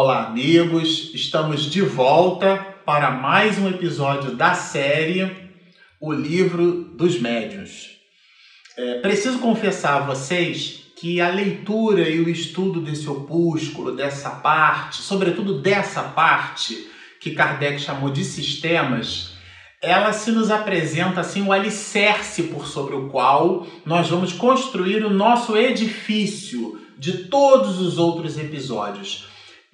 Olá, amigos! Estamos de volta para mais um episódio da série O Livro dos Médiuns. É, preciso confessar a vocês que a leitura e o estudo desse opúsculo, dessa parte, sobretudo dessa parte que Kardec chamou de sistemas, ela se nos apresenta assim o alicerce por sobre o qual nós vamos construir o nosso edifício de todos os outros episódios.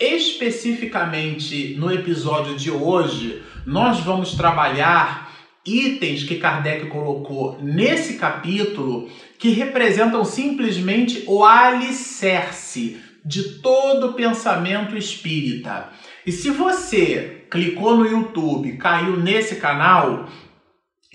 Especificamente no episódio de hoje, nós vamos trabalhar itens que Kardec colocou nesse capítulo que representam simplesmente o alicerce de todo pensamento espírita. E se você clicou no YouTube, caiu nesse canal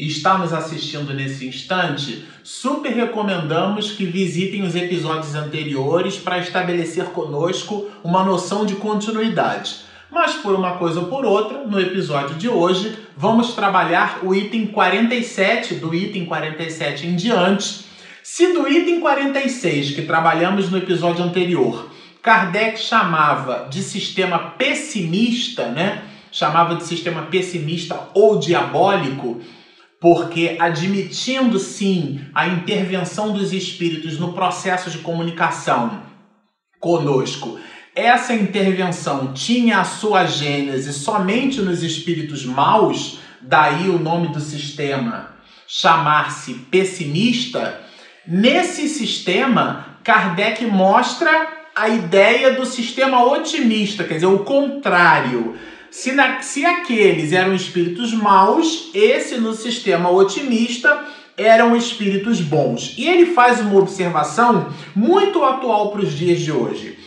está nos assistindo nesse instante, super recomendamos que visitem os episódios anteriores para estabelecer conosco uma noção de continuidade. Mas por uma coisa ou por outra, no episódio de hoje, vamos trabalhar o item 47, do item 47 em diante. Se do item 46, que trabalhamos no episódio anterior, Kardec chamava de sistema pessimista, né? Chamava de sistema pessimista ou diabólico, porque admitindo sim a intervenção dos espíritos no processo de comunicação conosco, essa intervenção tinha a sua gênese somente nos espíritos maus, daí o nome do sistema chamar-se pessimista. Nesse sistema, Kardec mostra a ideia do sistema otimista, quer dizer, o contrário. Se, na, se aqueles eram espíritos maus, esse no sistema otimista eram espíritos bons. E ele faz uma observação muito atual para os dias de hoje.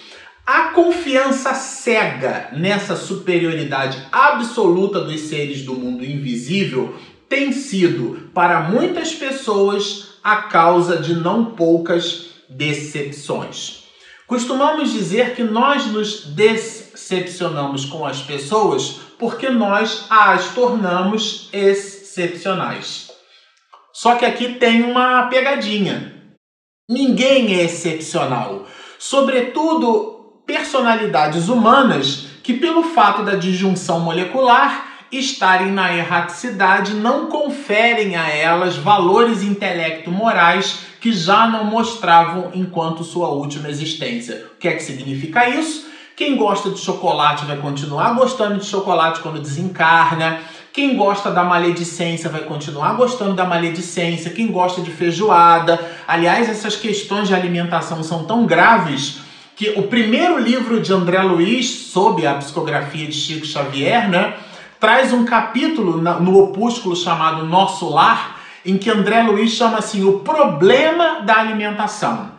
A confiança cega nessa superioridade absoluta dos seres do mundo invisível tem sido, para muitas pessoas, a causa de não poucas decepções. Costumamos dizer que nós nos decepcionamos com as pessoas porque nós as tornamos excepcionais. Só que aqui tem uma pegadinha. Ninguém é excepcional. Sobretudo personalidades humanas que, pelo fato da disjunção molecular, estarem na erraticidade não conferem a elas valores intelecto-morais que já não mostravam enquanto sua última existência. O que é que significa isso? Quem gosta de chocolate vai continuar gostando de chocolate quando desencarna. Quem gosta da maledicência vai continuar gostando da maledicência. Quem gosta de feijoada. Aliás, essas questões de alimentação são tão graves que o primeiro livro de André Luiz, sob a psicografia de Chico Xavier, né? traz um capítulo no opúsculo chamado Nosso Lar, em que André Luiz chama assim o problema da alimentação.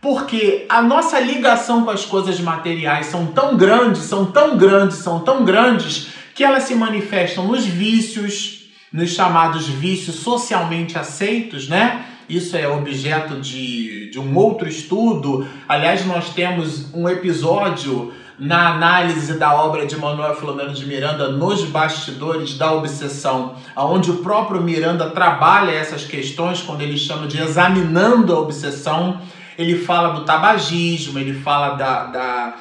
Porque a nossa ligação com as coisas materiais são tão grandes, são tão grandes, são tão grandes, que elas se manifestam nos vícios, nos chamados vícios socialmente aceitos, né? Isso é objeto de, de um outro estudo. Aliás, nós temos um episódio na análise da obra de Manuel Filomeno de Miranda nos bastidores da obsessão, aonde o próprio Miranda trabalha essas questões quando ele chama de examinando a obsessão, ele fala do tabagismo, ele fala da, da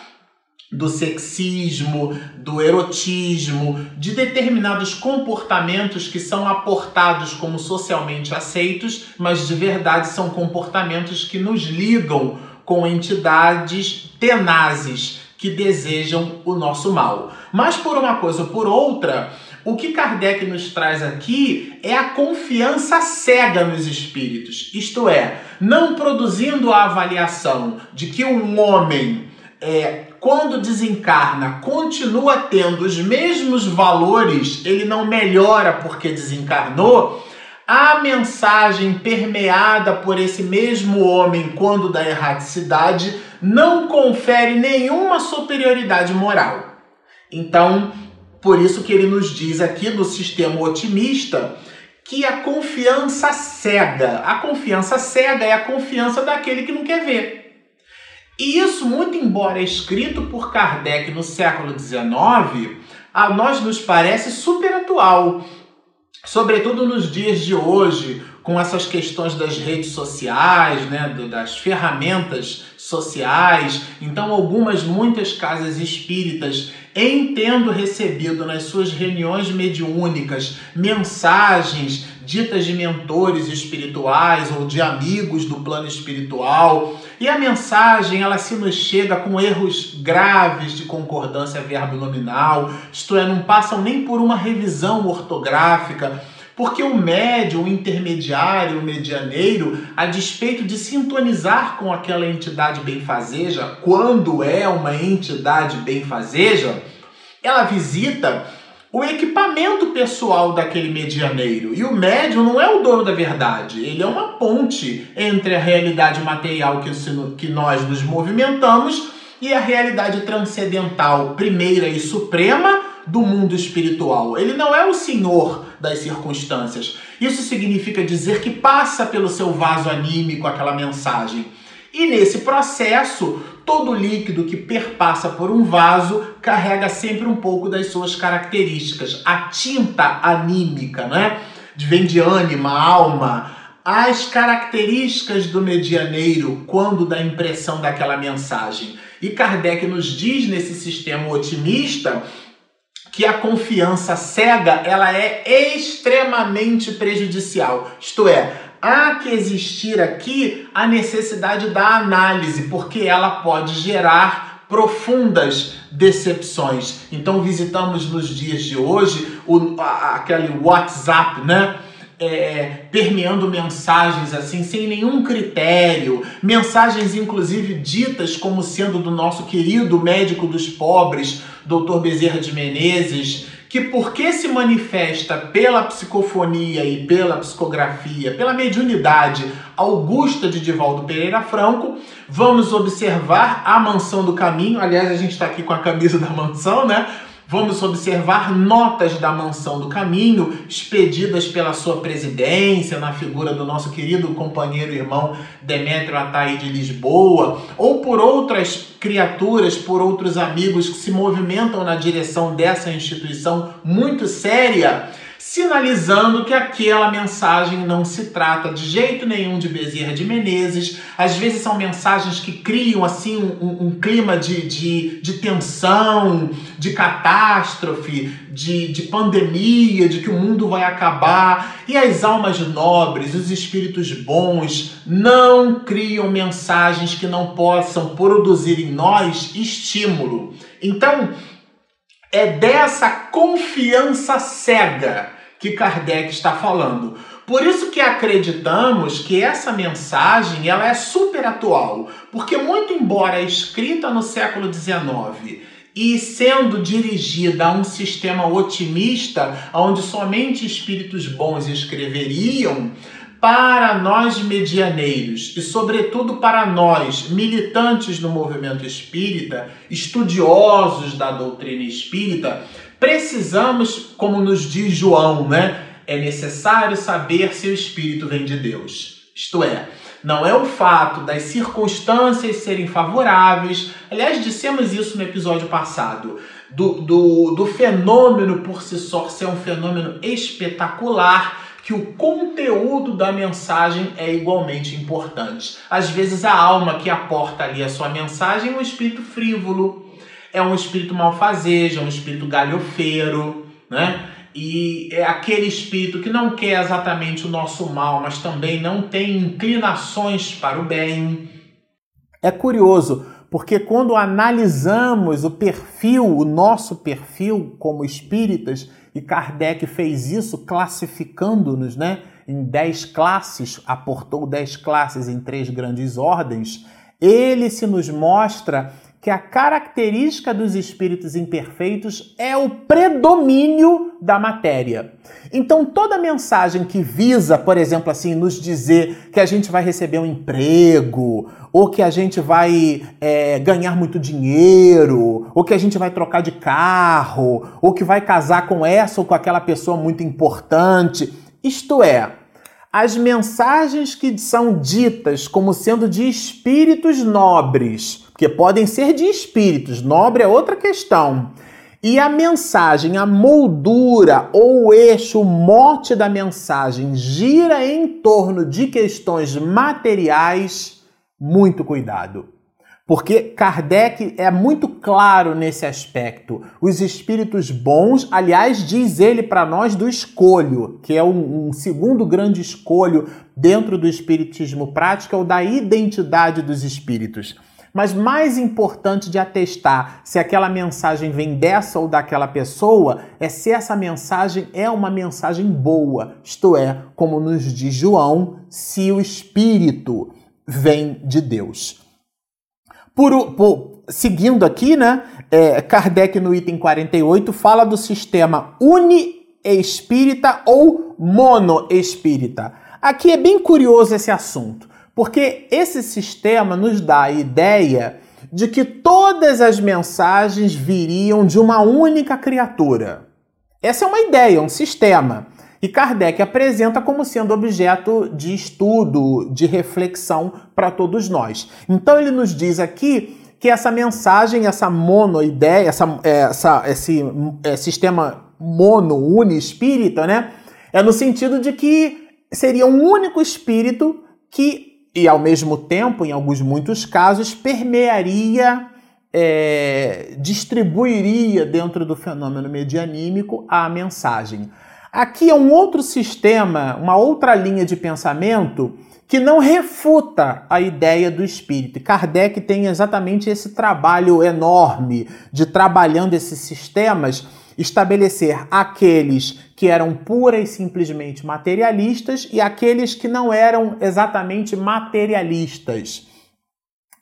do sexismo, do erotismo, de determinados comportamentos que são aportados como socialmente aceitos, mas de verdade são comportamentos que nos ligam com entidades tenazes que desejam o nosso mal. Mas por uma coisa ou por outra, o que Kardec nos traz aqui é a confiança cega nos espíritos, isto é, não produzindo a avaliação de que um homem, é, quando desencarna, continua tendo os mesmos valores, ele não melhora porque desencarnou. A mensagem permeada por esse mesmo homem quando da erraticidade não confere nenhuma superioridade moral. Então, por isso que ele nos diz aqui do sistema otimista que a confiança cega. A confiança cega é a confiança daquele que não quer ver. E isso, muito embora escrito por Kardec no século XIX, a nós nos parece super atual. sobretudo nos dias de hoje, com essas questões das redes sociais, né, das ferramentas sociais. Então, algumas, muitas casas espíritas, em tendo recebido nas suas reuniões mediúnicas mensagens ditas de mentores espirituais ou de amigos do plano espiritual, e a mensagem ela se nos chega com erros graves de concordância verbo nominal, isto é, não passam nem por uma revisão ortográfica porque o médio, o intermediário, o medianeiro, a despeito de sintonizar com aquela entidade benfazeja, quando é uma entidade benfazeja, ela visita o equipamento pessoal daquele medianeiro. E o médium não é o dono da verdade, ele é uma ponte entre a realidade material que, que nós nos movimentamos e a realidade transcendental, primeira e suprema do mundo espiritual. Ele não é o senhor das circunstâncias. Isso significa dizer que passa pelo seu vaso anímico aquela mensagem. E nesse processo, todo líquido que perpassa por um vaso carrega sempre um pouco das suas características. A tinta anímica, né? Vem de ânima, alma. As características do medianeiro quando dá impressão daquela mensagem. E Kardec nos diz nesse sistema otimista que a confiança cega ela é extremamente prejudicial. Isto é, há que existir aqui a necessidade da análise, porque ela pode gerar profundas decepções. Então visitamos nos dias de hoje o, aquele WhatsApp, né? É, permeando mensagens assim, sem nenhum critério, mensagens inclusive ditas como sendo do nosso querido médico dos pobres, Dr. Bezerra de Menezes, que porque se manifesta pela psicofonia e pela psicografia, pela mediunidade augusta de Divaldo Pereira Franco, vamos observar a mansão do caminho. Aliás, a gente está aqui com a camisa da mansão, né? Vamos observar notas da mansão do caminho expedidas pela sua presidência, na figura do nosso querido companheiro irmão Demétrio Ataí de Lisboa, ou por outras criaturas, por outros amigos que se movimentam na direção dessa instituição muito séria sinalizando que aquela mensagem não se trata de jeito nenhum de Bezerra de Menezes. Às vezes são mensagens que criam assim um, um clima de, de, de, tensão, de catástrofe, de, de pandemia, de que o mundo vai acabar. E as almas nobres, os espíritos bons, não criam mensagens que não possam produzir em nós estímulo. Então, é dessa confiança cega que Kardec está falando. Por isso que acreditamos que essa mensagem ela é super atual, porque muito embora escrita no século XIX e sendo dirigida a um sistema otimista, onde somente espíritos bons escreveriam, para nós medianeiros e, sobretudo, para nós, militantes do movimento espírita, estudiosos da doutrina espírita, precisamos, como nos diz João, né? É necessário saber se o espírito vem de Deus. Isto é, não é o fato das circunstâncias serem favoráveis. Aliás, dissemos isso no episódio passado. Do, do, do fenômeno por si só ser um fenômeno espetacular que o conteúdo da mensagem é igualmente importante. Às vezes a alma que aporta ali a sua mensagem é um espírito frívolo, é um espírito malfazejo, é um espírito galhofeiro, né? E é aquele espírito que não quer exatamente o nosso mal, mas também não tem inclinações para o bem. É curioso, porque quando analisamos o perfil, o nosso perfil como espíritas, e Kardec fez isso classificando-nos né, em dez classes, aportou dez classes em três grandes ordens. Ele se nos mostra que a característica dos espíritos imperfeitos é o predomínio da matéria. Então, toda mensagem que visa, por exemplo, assim, nos dizer que a gente vai receber um emprego, ou que a gente vai é, ganhar muito dinheiro, ou que a gente vai trocar de carro, ou que vai casar com essa ou com aquela pessoa muito importante, isto é, as mensagens que são ditas como sendo de espíritos nobres porque podem ser de espíritos, nobre é outra questão. e a mensagem, a moldura ou o eixo, o mote da mensagem gira em torno de questões materiais, muito cuidado. Porque Kardec é muito claro nesse aspecto. Os espíritos bons, aliás, diz ele para nós do escolho, que é um, um, segundo grande escolho dentro do espiritismo prático, é o da identidade dos espíritos. Mas mais importante de atestar se aquela mensagem vem dessa ou daquela pessoa é se essa mensagem é uma mensagem boa, isto é, como nos diz João, se o espírito vem de Deus. Por, por, seguindo aqui, né, é, Kardec no item 48 fala do sistema uni-espírita ou monoespírita. Aqui é bem curioso esse assunto, porque esse sistema nos dá a ideia de que todas as mensagens viriam de uma única criatura. Essa é uma ideia, um sistema e Kardec apresenta como sendo objeto de estudo, de reflexão para todos nós. Então ele nos diz aqui que essa mensagem, essa monoideia, essa, essa, esse é, sistema mono-uni espírita, né? É no sentido de que seria um único espírito que, e ao mesmo tempo, em alguns muitos casos, permearia, é, distribuiria dentro do fenômeno medianímico a mensagem. Aqui é um outro sistema, uma outra linha de pensamento que não refuta a ideia do espírito. Kardec tem exatamente esse trabalho enorme de trabalhando esses sistemas, estabelecer aqueles que eram pura e simplesmente materialistas e aqueles que não eram exatamente materialistas.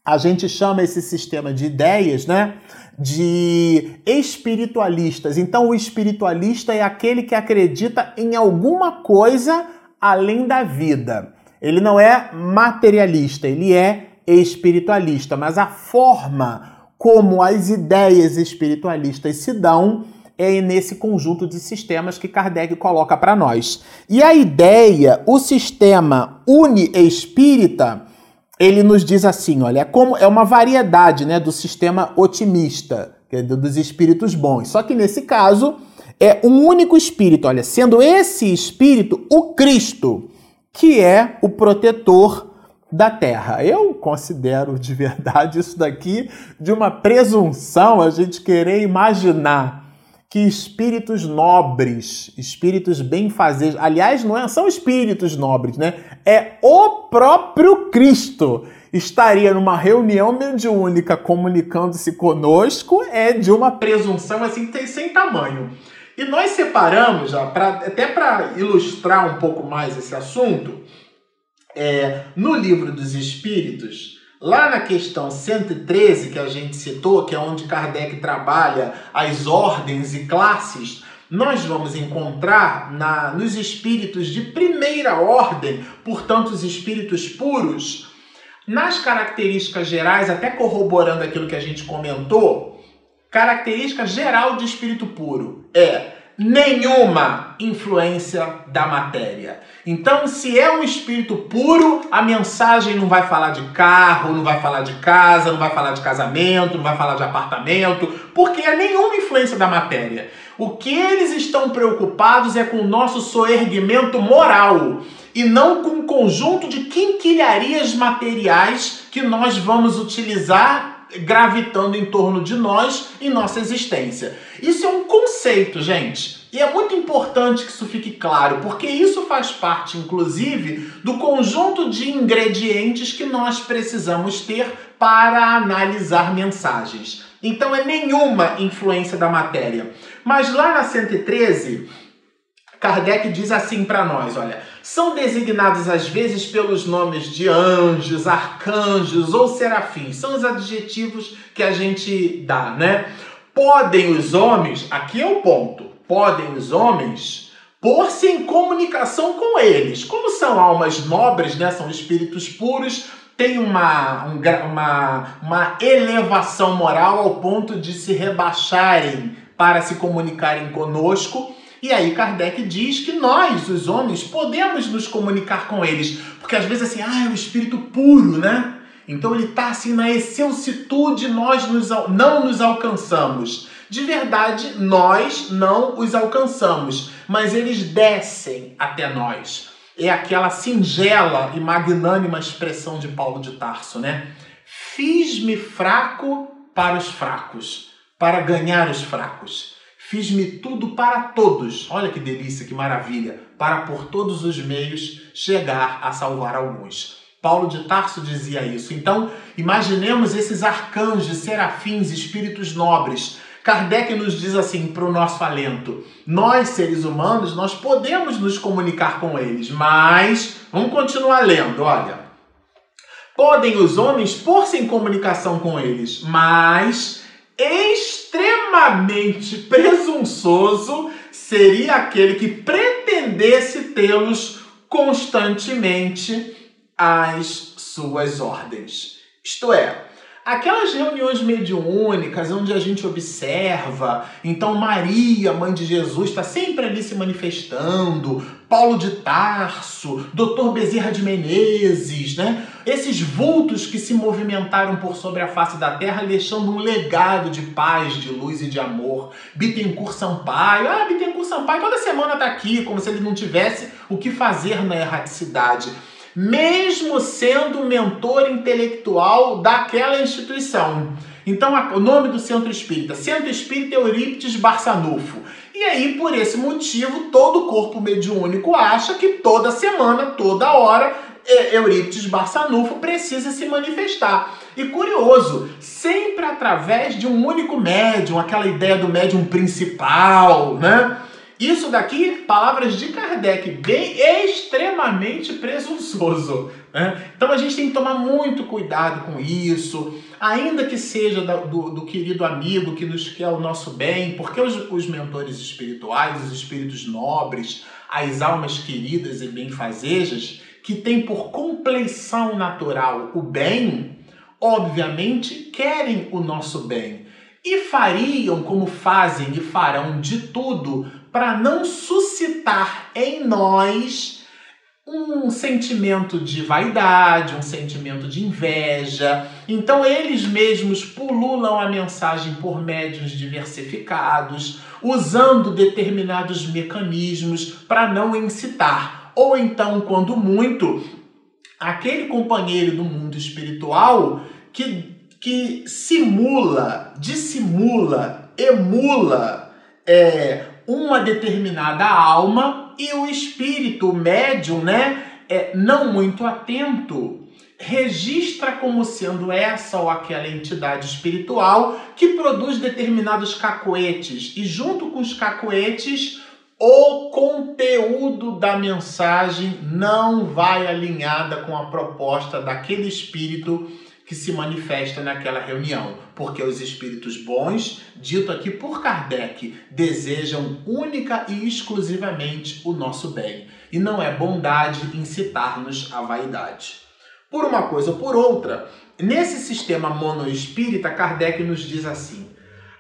A gente chama esse sistema de ideias, né? De espiritualistas. Então, o espiritualista é aquele que acredita em alguma coisa além da vida. Ele não é materialista, ele é espiritualista, mas a forma como as ideias espiritualistas se dão é nesse conjunto de sistemas que Kardec coloca para nós. E a ideia, o sistema uni-espírita, ele nos diz assim, olha, é como é uma variedade, né, do sistema otimista, é dos espíritos bons. Só que nesse caso é um único espírito, olha, sendo esse espírito o Cristo, que é o protetor da terra. Eu considero de verdade isso daqui de uma presunção a gente querer imaginar que espíritos nobres, espíritos benfazejos, aliás, não é, são espíritos nobres, né? É o próprio Cristo estaria numa reunião mediúnica comunicando-se conosco, é de uma presunção assim sem tamanho. E nós separamos, já, pra, até para ilustrar um pouco mais esse assunto, é, no livro dos Espíritos, Lá na questão 113 que a gente citou, que é onde Kardec trabalha as ordens e classes, nós vamos encontrar na, nos espíritos de primeira ordem, portanto, os espíritos puros, nas características gerais, até corroborando aquilo que a gente comentou, característica geral de espírito puro é nenhuma influência da matéria. Então, se é um espírito puro, a mensagem não vai falar de carro, não vai falar de casa, não vai falar de casamento, não vai falar de apartamento, porque é nenhuma influência da matéria. O que eles estão preocupados é com o nosso soerguimento moral e não com o conjunto de quinquilharias materiais que nós vamos utilizar gravitando em torno de nós em nossa existência. Isso é um conceito, gente. E é muito importante que isso fique claro, porque isso faz parte, inclusive, do conjunto de ingredientes que nós precisamos ter para analisar mensagens. Então é nenhuma influência da matéria. Mas lá na 113, Kardec diz assim para nós, olha, são designados às vezes pelos nomes de anjos, arcanjos ou serafins. São os adjetivos que a gente dá, né? Podem os homens, aqui é o ponto, podem os homens pôr-se em comunicação com eles. Como são almas nobres, né? São espíritos puros, tem uma, um, uma, uma elevação moral ao ponto de se rebaixarem para se comunicarem conosco e aí Kardec diz que nós, os homens, podemos nos comunicar com eles, porque às vezes assim, ah, é o espírito puro, né? Então ele está assim na excelsitude, nós nos, não nos alcançamos. De verdade, nós não os alcançamos, mas eles descem até nós. É aquela singela e magnânima expressão de Paulo de Tarso, né? Fiz-me fraco para os fracos, para ganhar os fracos. Fiz-me tudo para todos. Olha que delícia, que maravilha. Para por todos os meios chegar a salvar alguns. Paulo de Tarso dizia isso. Então, imaginemos esses arcanjos, serafins, espíritos nobres. Kardec nos diz assim para o nosso alento: nós, seres humanos, nós podemos nos comunicar com eles, mas vamos continuar lendo, olha. Podem os homens pôr-se em comunicação com eles, mas extremamente presunçoso seria aquele que pretendesse tê-los constantemente às suas ordens. Isto é, aquelas reuniões mediúnicas onde a gente observa, então Maria, mãe de Jesus, está sempre ali se manifestando, Paulo de Tarso, Dr. Bezerra de Menezes, né? Esses vultos que se movimentaram por sobre a face da terra, deixando um legado de paz, de luz e de amor. Bittencourt Sampaio, ah, Bittencourt Sampaio toda semana está aqui, como se ele não tivesse o que fazer na erraticidade mesmo sendo mentor intelectual daquela instituição. Então, o nome do centro espírita, Centro Espírita Eurípides Barçanufo. E aí, por esse motivo, todo corpo mediúnico acha que toda semana, toda hora, Eurípides Barçanufo precisa se manifestar. E curioso, sempre através de um único médium, aquela ideia do médium principal, né? Isso daqui, palavras de Kardec, bem extremamente presunçoso. Né? Então a gente tem que tomar muito cuidado com isso, ainda que seja do, do querido amigo que nos quer o nosso bem, porque os, os mentores espirituais, os espíritos nobres, as almas queridas e benfazejas, que têm por compleição natural o bem, obviamente querem o nosso bem e fariam como fazem e farão de tudo para não suscitar em nós um sentimento de vaidade, um sentimento de inveja. Então eles mesmos pululam a mensagem por médios diversificados, usando determinados mecanismos para não incitar. Ou então, quando muito, aquele companheiro do mundo espiritual que, que simula, dissimula, emula é, uma determinada alma e o espírito médium, né, é, não muito atento, registra como sendo essa ou aquela entidade espiritual que produz determinados cacoetes. E junto com os cacoetes o conteúdo da mensagem não vai alinhada com a proposta daquele espírito que se manifesta naquela reunião, porque os espíritos bons, dito aqui por Kardec, desejam única e exclusivamente o nosso bem, e não é bondade incitar-nos à vaidade. Por uma coisa ou por outra, nesse sistema monoespírita, Kardec nos diz assim: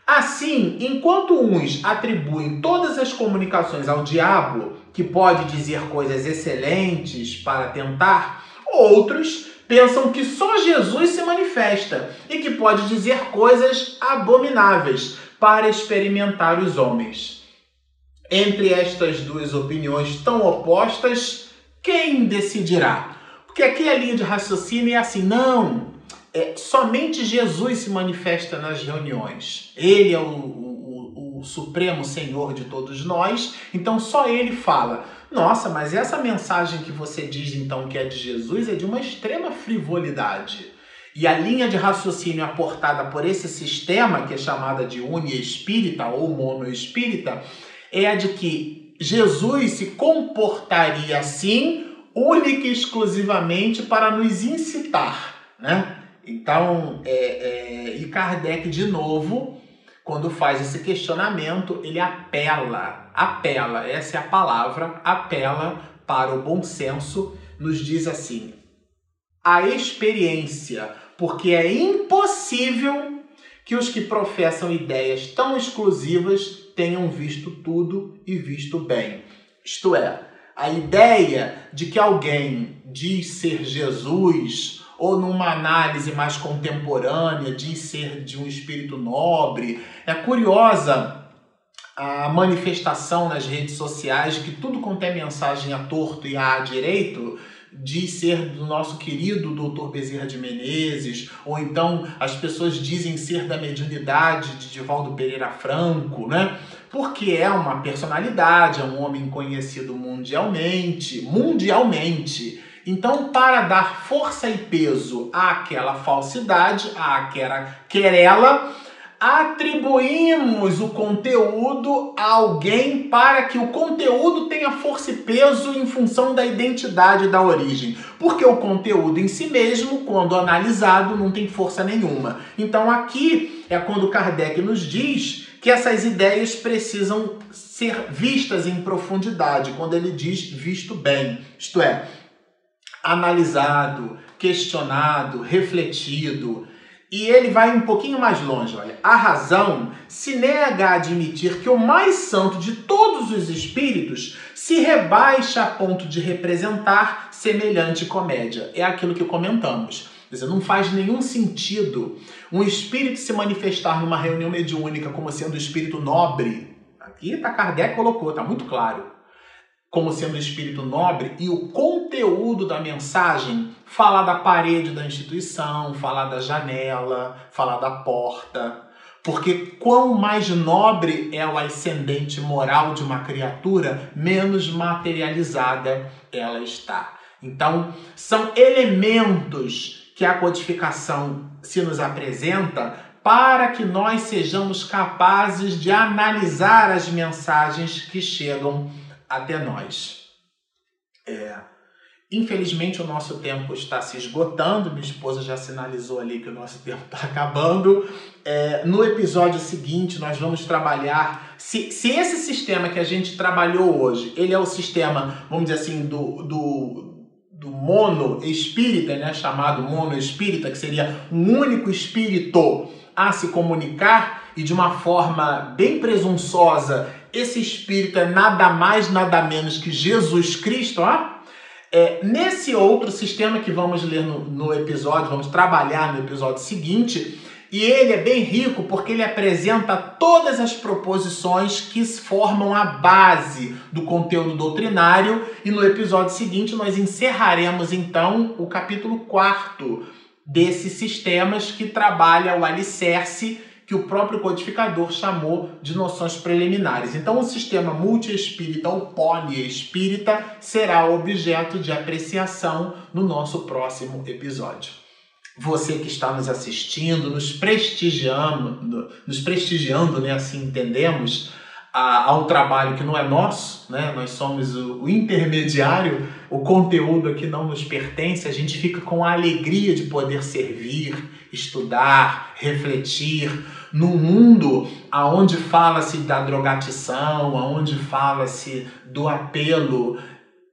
Assim, enquanto uns atribuem todas as comunicações ao diabo, que pode dizer coisas excelentes para tentar, outros pensam que só Jesus se manifesta e que pode dizer coisas abomináveis para experimentar os homens. Entre estas duas opiniões tão opostas, quem decidirá? Porque aqui a linha de raciocínio é assim: não, é, somente Jesus se manifesta nas reuniões. Ele é o, Supremo Senhor de todos nós, então só ele fala. Nossa, mas essa mensagem que você diz então que é de Jesus é de uma extrema frivolidade. E a linha de raciocínio aportada por esse sistema, que é chamada de unia espírita ou monoespírita, é a de que Jesus se comportaria assim, única e exclusivamente para nos incitar, né? Então, é, é, e Kardec, de novo, quando faz esse questionamento, ele apela, apela, essa é a palavra, apela para o bom senso, nos diz assim: a experiência, porque é impossível que os que professam ideias tão exclusivas tenham visto tudo e visto bem. Isto é, a ideia de que alguém diz ser Jesus ou numa análise mais contemporânea, diz ser de um espírito nobre. É curiosa a manifestação nas redes sociais que tudo quanto é mensagem a torto e a direito diz ser do nosso querido doutor Bezerra de Menezes, ou então as pessoas dizem ser da mediunidade de Divaldo Pereira Franco, né? Porque é uma personalidade, é um homem conhecido mundialmente, mundialmente. Então, para dar força e peso àquela falsidade, àquela querela, atribuímos o conteúdo a alguém para que o conteúdo tenha força e peso em função da identidade da origem. Porque o conteúdo em si mesmo, quando analisado, não tem força nenhuma. Então aqui é quando Kardec nos diz que essas ideias precisam ser vistas em profundidade, quando ele diz visto bem, isto é, analisado, questionado, refletido, e ele vai um pouquinho mais longe, olha. A razão se nega a admitir que o mais santo de todos os espíritos se rebaixa a ponto de representar semelhante comédia. É aquilo que comentamos. Quer dizer, não faz nenhum sentido um espírito se manifestar numa reunião mediúnica como sendo espírito nobre. Aqui tá Kardec colocou, tá muito claro como sendo espírito nobre e o conteúdo da mensagem falar da parede da instituição, falar da janela, falar da porta. Porque quão mais nobre é o ascendente moral de uma criatura, menos materializada ela está. Então, são elementos que a codificação se nos apresenta para que nós sejamos capazes de analisar as mensagens que chegam até nós. É, infelizmente o nosso tempo está se esgotando, minha esposa já sinalizou ali que o nosso tempo está acabando. É, no episódio seguinte nós vamos trabalhar se, se esse sistema que a gente trabalhou hoje, ele é o sistema, vamos dizer assim, do, do do mono espírita, né, chamado mono espírita, que seria um único espírito a se comunicar e de uma forma bem presunçosa esse espírito é nada mais, nada menos que Jesus Cristo, ó. É, nesse outro sistema que vamos ler no, no episódio, vamos trabalhar no episódio seguinte, e ele é bem rico porque ele apresenta todas as proposições que formam a base do conteúdo doutrinário. E no episódio seguinte nós encerraremos então o capítulo 4 desses sistemas que trabalha o alicerce que o próprio codificador chamou de noções preliminares. Então, o sistema multiespírita ou poliespírita será objeto de apreciação no nosso próximo episódio. Você que está nos assistindo, nos prestigiando, nos prestigiando, né, assim entendemos, a, a, um trabalho que não é nosso, né? nós somos o, o, intermediário, o conteúdo aqui não nos pertence, a gente fica com a alegria de poder servir, estudar, refletir, num mundo aonde fala-se da drogatição, aonde fala-se do apelo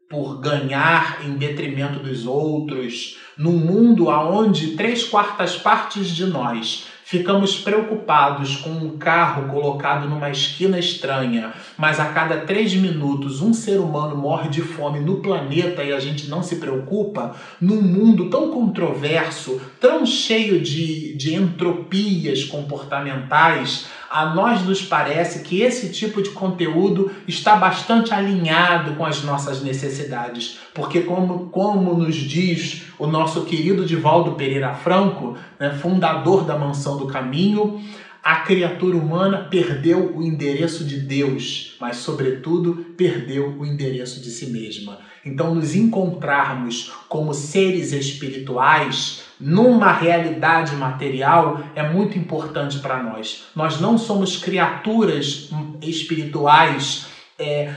por ganhar em detrimento dos outros, num mundo aonde três quartas partes de nós Ficamos preocupados com um carro colocado numa esquina estranha, mas a cada três minutos um ser humano morre de fome no planeta e a gente não se preocupa? Num mundo tão controverso, tão cheio de, de entropias comportamentais, a nós nos parece que esse tipo de conteúdo está bastante alinhado com as nossas necessidades, porque como, como nos diz o nosso querido Divaldo Pereira Franco, né, fundador da Mansão do Caminho, a criatura humana perdeu o endereço de Deus, mas, sobretudo, perdeu o endereço de si mesma. Então, nos encontrarmos como seres espirituais numa realidade material é muito importante para nós. Nós não somos criaturas espirituais, é,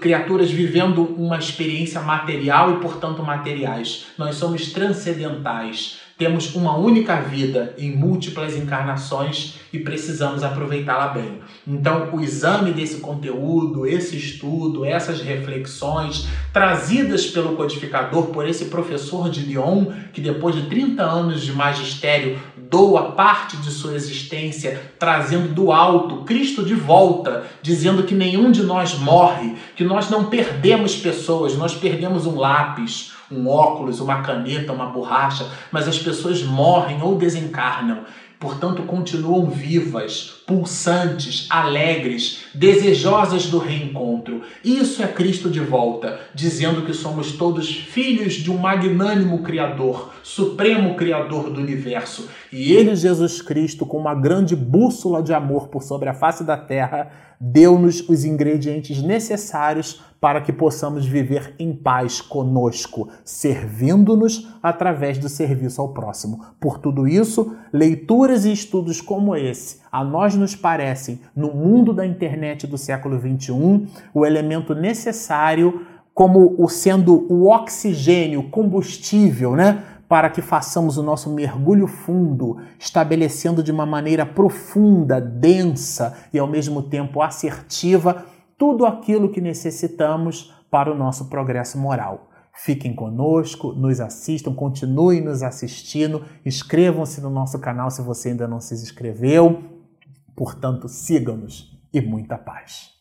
criaturas vivendo uma experiência material e, portanto, materiais. Nós somos transcendentais. Temos uma única vida em múltiplas encarnações e precisamos aproveitá-la bem. Então, o exame desse conteúdo, esse estudo, essas reflexões trazidas pelo codificador por esse professor de Lyon, que depois de 30 anos de magistério doa parte de sua existência, trazendo do alto Cristo de volta, dizendo que nenhum de nós morre, que nós não perdemos pessoas, nós perdemos um lápis, um óculos, uma caneta, uma borracha, mas as pessoas morrem ou desencarnam portanto continuam vivas, pulsantes, alegres, desejosas do reencontro. Isso é Cristo de volta, dizendo que somos todos filhos de um magnânimo Criador, supremo Criador do universo. E ele, Jesus Cristo, com uma grande bússola de amor por sobre a face da terra, deu-nos os ingredientes necessários para que possamos viver em paz conosco, servindo-nos através do serviço ao próximo. Por tudo isso, leituras e estudos como esse, a nós nos parecem, no mundo da internet do século XXI, o elemento necessário como o sendo o oxigênio, combustível, né? Para que façamos o nosso mergulho fundo, estabelecendo de uma maneira profunda, densa e ao mesmo tempo assertiva tudo aquilo que necessitamos para o nosso progresso moral. Fiquem conosco, nos assistam, continuem nos assistindo, inscrevam-se no nosso canal se você ainda não se inscreveu. Portanto, sigam-nos e muita paz.